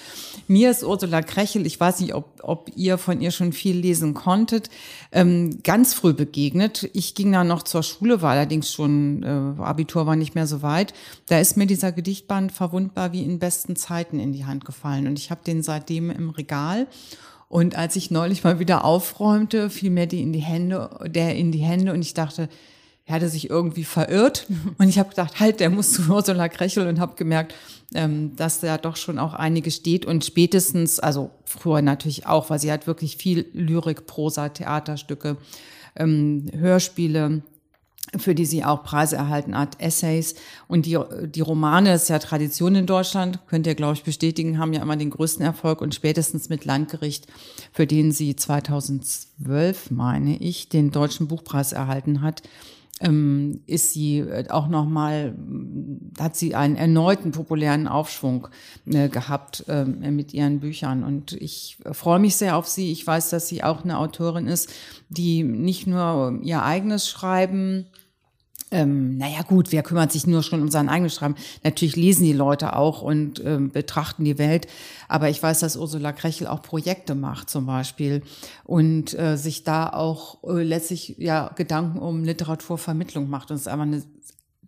Mir ist Ursula Krechel, ich weiß nicht, ob, ob ihr von ihr schon viel lesen konntet, ähm, ganz früh begegnet. Ich ging da noch zur Schule, war allerdings schon, äh, Abitur war nicht mehr so weit. Da ist mir dieser Gedichtband verwundbar wie in besten Zeiten in die Hand gefallen. Und ich habe den seitdem im Regal. Und als ich neulich mal wieder aufräumte, fiel mir die in die Hände, der in die Hände und ich dachte, er hatte sich irgendwie verirrt. Und ich habe gedacht, halt, der muss zu Ursula Krechel und habe gemerkt, ähm, dass da doch schon auch einige steht. Und spätestens, also früher natürlich auch, weil sie hat wirklich viel Lyrik, Prosa, Theaterstücke, ähm, Hörspiele, für die sie auch Preise erhalten hat, Essays. Und die, die Romane, das ist ja Tradition in Deutschland, könnt ihr, glaube ich, bestätigen, haben ja immer den größten Erfolg und spätestens mit Landgericht, für den sie 2012, meine ich, den Deutschen Buchpreis erhalten hat, ist sie äh, auch nochmal, hat sie einen erneuten populären Aufschwung äh, gehabt ähm, mit ihren Büchern. Und ich freue mich sehr auf sie. Ich weiß, dass sie auch eine Autorin ist, die nicht nur ihr eigenes Schreiben ähm, naja gut, wer kümmert sich nur schon um sein eigenes Schreiben? Natürlich lesen die Leute auch und ähm, betrachten die Welt. Aber ich weiß, dass Ursula Krechel auch Projekte macht zum Beispiel und äh, sich da auch äh, letztlich ja Gedanken um Literaturvermittlung macht. Und es ist einfach eine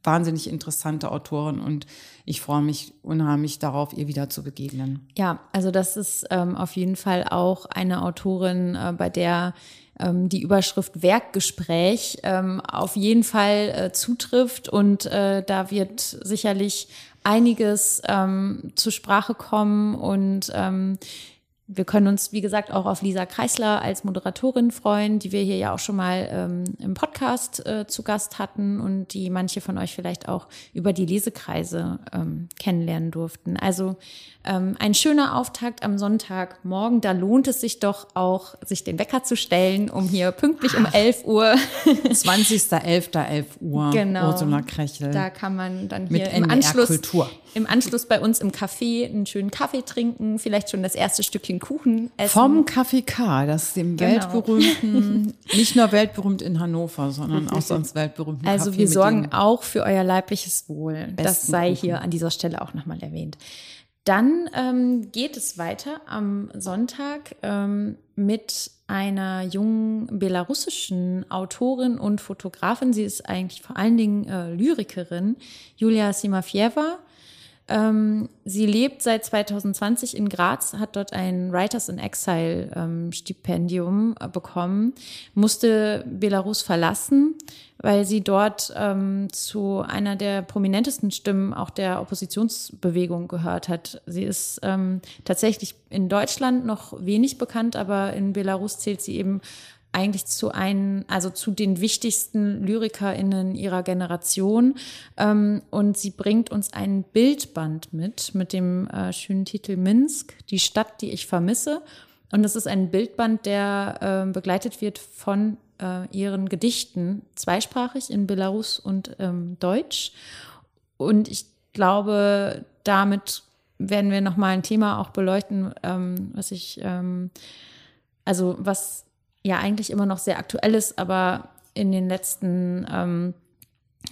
wahnsinnig interessante Autorin und ich freue mich unheimlich darauf, ihr wieder zu begegnen. Ja, also das ist ähm, auf jeden Fall auch eine Autorin, äh, bei der ähm, die Überschrift Werkgespräch ähm, auf jeden Fall äh, zutrifft. Und äh, da wird sicherlich einiges ähm, zur Sprache kommen. Und ähm, wir können uns, wie gesagt, auch auf Lisa Kreisler als Moderatorin freuen, die wir hier ja auch schon mal ähm, im Podcast äh, zu Gast hatten und die manche von euch vielleicht auch über die Lesekreise ähm, kennenlernen durften. Also ähm, ein schöner Auftakt am Sonntagmorgen. Da lohnt es sich doch auch, sich den Wecker zu stellen, um hier pünktlich um 11 Uhr 20.11.11 Uhr, Genau. Ursula Krechel. Da kann man dann Mit hier im Anschluss, Kultur. im Anschluss bei uns im Café einen schönen Kaffee trinken, vielleicht schon das erste Stückchen Kuchen essen. Vom Café K, das ist dem Genau. weltberühmten, nicht nur weltberühmt in Hannover, sondern auch sonst weltberühmten Also Café wir sorgen den- auch für euer leibliches Wohl. Das sei Kuchen. hier an dieser Stelle auch nochmal erwähnt. Dann ähm, geht es weiter am Sonntag ähm, mit einer jungen belarussischen Autorin und Fotografin. Sie ist eigentlich vor allen Dingen äh, Lyrikerin, Julia Simafieva. Ähm, sie lebt seit 2020 in Graz, hat dort ein Writers in Exile ähm, Stipendium bekommen, musste Belarus verlassen, weil sie dort ähm, zu einer der prominentesten Stimmen auch der Oppositionsbewegung gehört hat. Sie ist ähm, tatsächlich in Deutschland noch wenig bekannt, aber in Belarus zählt sie eben eigentlich zu einen, also zu den wichtigsten LyrikerInnen ihrer Generation. Ähm, und sie bringt uns ein Bildband mit, mit dem äh, schönen Titel Minsk, die Stadt, die ich vermisse. Und das ist ein Bildband, der äh, begleitet wird von äh, ihren Gedichten, zweisprachig in Belarus und ähm, Deutsch. Und ich glaube, damit werden wir nochmal ein Thema auch beleuchten, ähm, was ich, ähm, also was ja eigentlich immer noch sehr aktuell ist, aber in den letzten, ähm,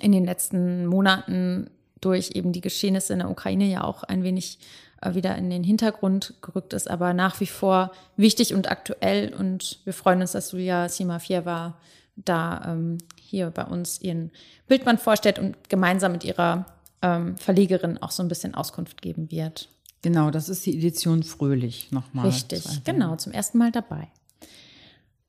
in den letzten Monaten durch eben die Geschehnisse in der Ukraine ja auch ein wenig äh, wieder in den Hintergrund gerückt ist, aber nach wie vor wichtig und aktuell. Und wir freuen uns, dass Julia Simafieva da ähm, hier bei uns ihren Bildband vorstellt und gemeinsam mit ihrer ähm, Verlegerin auch so ein bisschen Auskunft geben wird. Genau, das ist die Edition Fröhlich nochmal. Richtig, genau, zum ersten Mal dabei.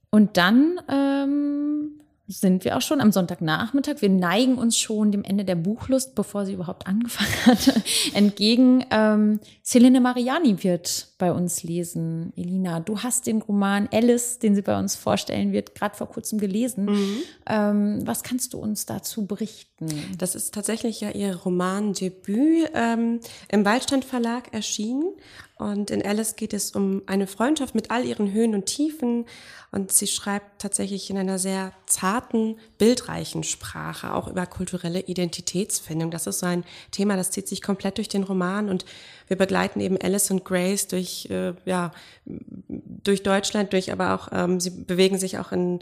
Und dann ähm, sind wir auch schon am Sonntagnachmittag. Wir neigen uns schon dem Ende der Buchlust, bevor sie überhaupt angefangen hat, entgegen. Ähm, Selene Mariani wird bei uns lesen. Elina, du hast den Roman Alice, den sie bei uns vorstellen wird, gerade vor kurzem gelesen. Mhm. Ähm, was kannst du uns dazu berichten? Das ist tatsächlich ja ihr Romandebüt ähm, im Waldstand Verlag erschienen. Und in Alice geht es um eine Freundschaft mit all ihren Höhen und Tiefen. Und sie schreibt tatsächlich in einer sehr zarten, bildreichen Sprache, auch über kulturelle Identitätsfindung. Das ist so ein Thema, das zieht sich komplett durch den Roman. Und wir begleiten eben Alice und Grace durch, äh, ja, durch Deutschland, durch, aber auch, ähm, sie bewegen sich auch in,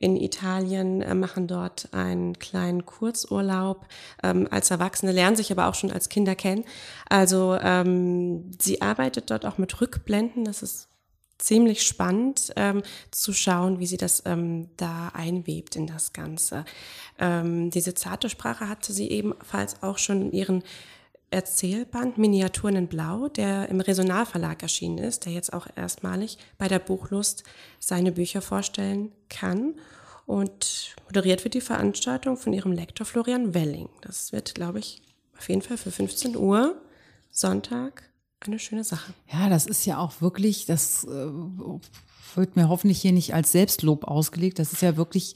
in Italien, äh, machen dort einen kleinen Kurzurlaub ähm, als Erwachsene, lernen sich aber auch schon als Kinder kennen. Also ähm, sie arbeitet dort auch mit Rückblenden, das ist ziemlich spannend ähm, zu schauen, wie sie das ähm, da einwebt in das Ganze. Ähm, diese zarte Sprache hatte sie ebenfalls auch schon in ihren Erzählband Miniaturen in Blau, der im Resonalverlag erschienen ist, der jetzt auch erstmalig bei der Buchlust seine Bücher vorstellen kann. Und moderiert wird die Veranstaltung von ihrem Lektor Florian Welling. Das wird, glaube ich, auf jeden Fall für 15 Uhr Sonntag eine schöne Sache. Ja, das ist ja auch wirklich, das äh, wird mir hoffentlich hier nicht als Selbstlob ausgelegt. Das ist ja wirklich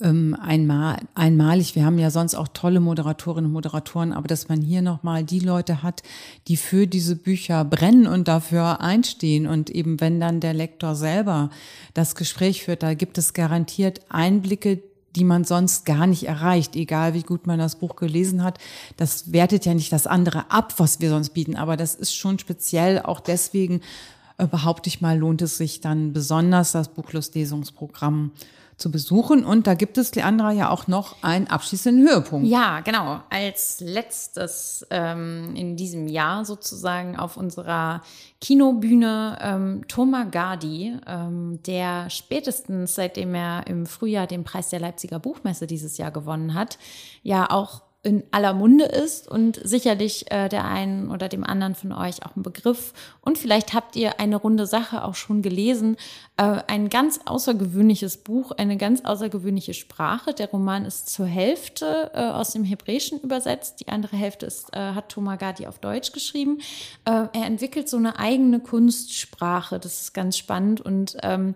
ähm, einmal, einmalig. Wir haben ja sonst auch tolle Moderatorinnen und Moderatoren, aber dass man hier nochmal die Leute hat, die für diese Bücher brennen und dafür einstehen. Und eben wenn dann der Lektor selber das Gespräch führt, da gibt es garantiert Einblicke, die man sonst gar nicht erreicht, egal wie gut man das Buch gelesen hat. Das wertet ja nicht das andere ab, was wir sonst bieten, aber das ist schon speziell auch deswegen, äh, behaupte ich mal, lohnt es sich dann besonders, das Buchlust-Lesungsprogramm zu besuchen. Und da gibt es, Leandra, ja auch noch einen abschließenden Höhepunkt. Ja, genau. Als letztes ähm, in diesem Jahr sozusagen auf unserer Kinobühne ähm, Thomas Gardi, ähm, der spätestens seitdem er im Frühjahr den Preis der Leipziger Buchmesse dieses Jahr gewonnen hat, ja auch in aller Munde ist und sicherlich äh, der einen oder dem anderen von euch auch ein Begriff. Und vielleicht habt ihr eine runde Sache auch schon gelesen. Äh, ein ganz außergewöhnliches Buch, eine ganz außergewöhnliche Sprache. Der Roman ist zur Hälfte äh, aus dem Hebräischen übersetzt. Die andere Hälfte ist, äh, hat Thomas Gadi auf Deutsch geschrieben. Äh, er entwickelt so eine eigene Kunstsprache. Das ist ganz spannend und ähm,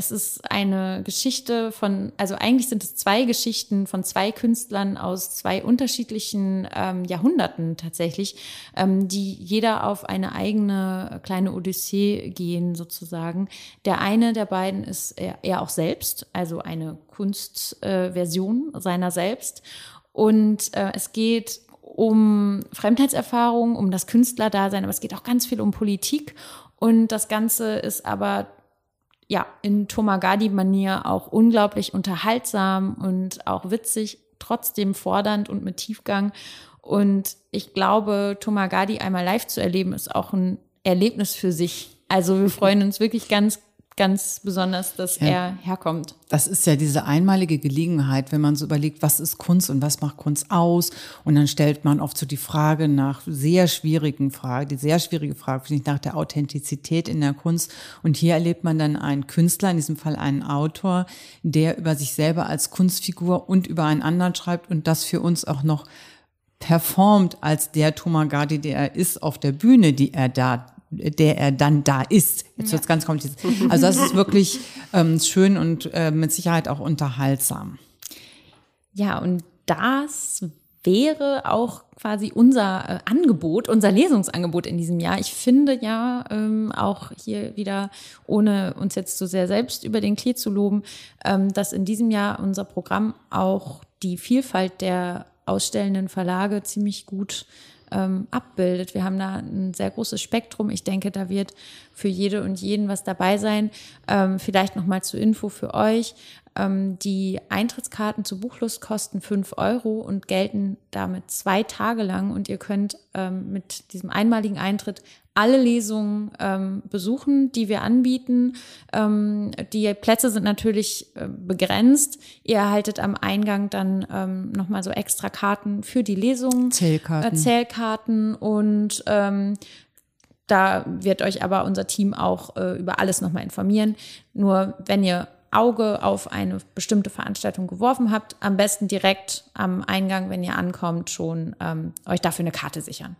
es ist eine Geschichte von, also eigentlich sind es zwei Geschichten von zwei Künstlern aus zwei unterschiedlichen ähm, Jahrhunderten tatsächlich, ähm, die jeder auf eine eigene kleine Odyssee gehen sozusagen. Der eine der beiden ist er, er auch selbst, also eine Kunstversion äh, seiner selbst. Und äh, es geht um Fremdheitserfahrung, um das Künstlerdasein, aber es geht auch ganz viel um Politik. Und das Ganze ist aber ja, in Tomagadi-Manier auch unglaublich unterhaltsam und auch witzig, trotzdem fordernd und mit Tiefgang. Und ich glaube, Tomagadi einmal live zu erleben, ist auch ein Erlebnis für sich. Also wir freuen uns wirklich ganz, ganz besonders, dass ja. er herkommt. Das ist ja diese einmalige Gelegenheit, wenn man so überlegt, was ist Kunst und was macht Kunst aus? Und dann stellt man oft so die Frage nach sehr schwierigen Fragen, die sehr schwierige Frage, finde ich, nach der Authentizität in der Kunst. Und hier erlebt man dann einen Künstler, in diesem Fall einen Autor, der über sich selber als Kunstfigur und über einen anderen schreibt und das für uns auch noch performt als der Thomas Gardi, der er ist auf der Bühne, die er da der er dann da ist. Jetzt ja. wird es ganz kompliziert. Also das ist wirklich ähm, schön und äh, mit Sicherheit auch unterhaltsam. Ja, und das wäre auch quasi unser äh, Angebot, unser Lesungsangebot in diesem Jahr. Ich finde ja ähm, auch hier wieder, ohne uns jetzt so sehr selbst über den Klee zu loben, ähm, dass in diesem Jahr unser Programm auch die Vielfalt der ausstellenden Verlage ziemlich gut ähm, abbildet. Wir haben da ein sehr großes Spektrum. Ich denke, da wird für jede und jeden was dabei sein. Ähm, vielleicht noch mal zur Info für euch. Ähm, die Eintrittskarten zur Buchlust kosten fünf Euro und gelten damit zwei Tage lang. Und ihr könnt ähm, mit diesem einmaligen Eintritt alle Lesungen ähm, besuchen, die wir anbieten. Ähm, die Plätze sind natürlich äh, begrenzt. Ihr erhaltet am Eingang dann ähm, nochmal so extra Karten für die Lesungen. Zählkarten. Äh, Zählkarten und ähm, da wird euch aber unser Team auch äh, über alles nochmal informieren. Nur wenn ihr Auge auf eine bestimmte Veranstaltung geworfen habt, am besten direkt am Eingang, wenn ihr ankommt, schon ähm, euch dafür eine Karte sichern.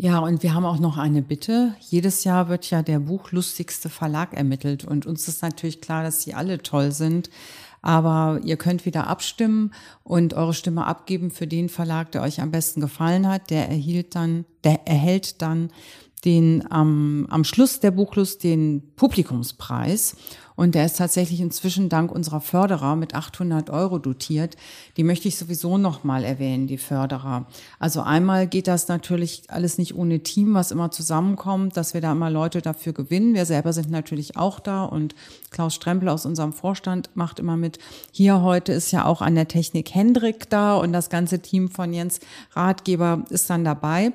Ja, und wir haben auch noch eine Bitte. Jedes Jahr wird ja der buchlustigste Verlag ermittelt und uns ist natürlich klar, dass sie alle toll sind. Aber ihr könnt wieder abstimmen und eure Stimme abgeben für den Verlag, der euch am besten gefallen hat. Der erhielt dann, der erhält dann den ähm, am Schluss der Buchlust den Publikumspreis. Und der ist tatsächlich inzwischen dank unserer Förderer mit 800 Euro dotiert. Die möchte ich sowieso nochmal erwähnen, die Förderer. Also einmal geht das natürlich alles nicht ohne Team, was immer zusammenkommt, dass wir da immer Leute dafür gewinnen. Wir selber sind natürlich auch da und Klaus Strempel aus unserem Vorstand macht immer mit. Hier heute ist ja auch an der Technik Hendrik da und das ganze Team von Jens Ratgeber ist dann dabei.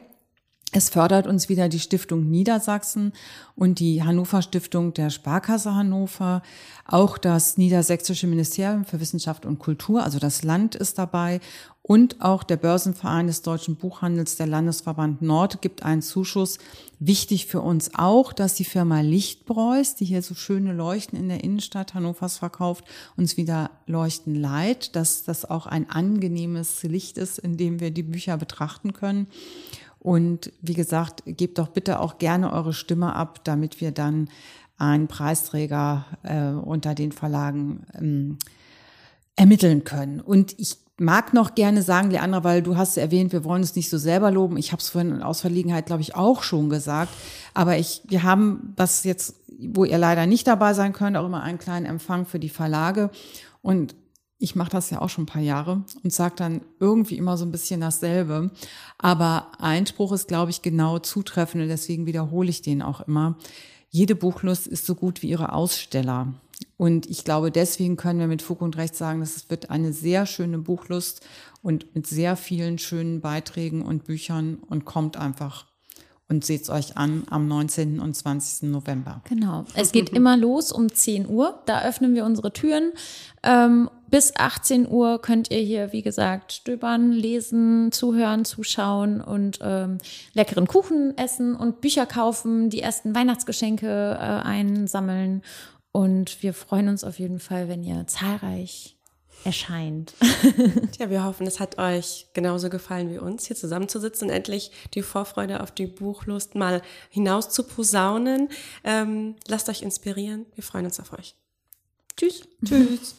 Es fördert uns wieder die Stiftung Niedersachsen und die Hannover Stiftung der Sparkasse Hannover. Auch das Niedersächsische Ministerium für Wissenschaft und Kultur, also das Land ist dabei. Und auch der Börsenverein des deutschen Buchhandels, der Landesverband Nord, gibt einen Zuschuss. Wichtig für uns auch, dass die Firma Lichtbräus, die hier so schöne Leuchten in der Innenstadt Hannovers verkauft, uns wieder Leuchten leiht, dass das auch ein angenehmes Licht ist, in dem wir die Bücher betrachten können. Und wie gesagt, gebt doch bitte auch gerne eure Stimme ab, damit wir dann einen Preisträger äh, unter den Verlagen ähm, ermitteln können. Und ich mag noch gerne sagen, Leandra, weil du hast erwähnt, wir wollen es nicht so selber loben. Ich habe es vorhin aus Verlegenheit, glaube ich, auch schon gesagt. Aber ich, wir haben, was jetzt, wo ihr leider nicht dabei sein könnt, auch immer einen kleinen Empfang für die Verlage. Und ich mache das ja auch schon ein paar Jahre und sage dann irgendwie immer so ein bisschen dasselbe. Aber Einspruch ist, glaube ich, genau zutreffend und deswegen wiederhole ich den auch immer. Jede Buchlust ist so gut wie ihre Aussteller. Und ich glaube, deswegen können wir mit Fug und Recht sagen, dass es wird eine sehr schöne Buchlust und mit sehr vielen schönen Beiträgen und Büchern und kommt einfach und seht es euch an am 19. und 20. November. Genau. Es geht immer los um 10 Uhr. Da öffnen wir unsere Türen. Ähm, bis 18 Uhr könnt ihr hier, wie gesagt, stöbern, lesen, zuhören, zuschauen und ähm, leckeren Kuchen essen und Bücher kaufen, die ersten Weihnachtsgeschenke äh, einsammeln. Und wir freuen uns auf jeden Fall, wenn ihr zahlreich erscheint. Tja, wir hoffen, es hat euch genauso gefallen wie uns, hier zusammenzusitzen und endlich die Vorfreude auf die Buchlust mal hinaus zu posaunen. Ähm, lasst euch inspirieren. Wir freuen uns auf euch. Tschüss. Tschüss.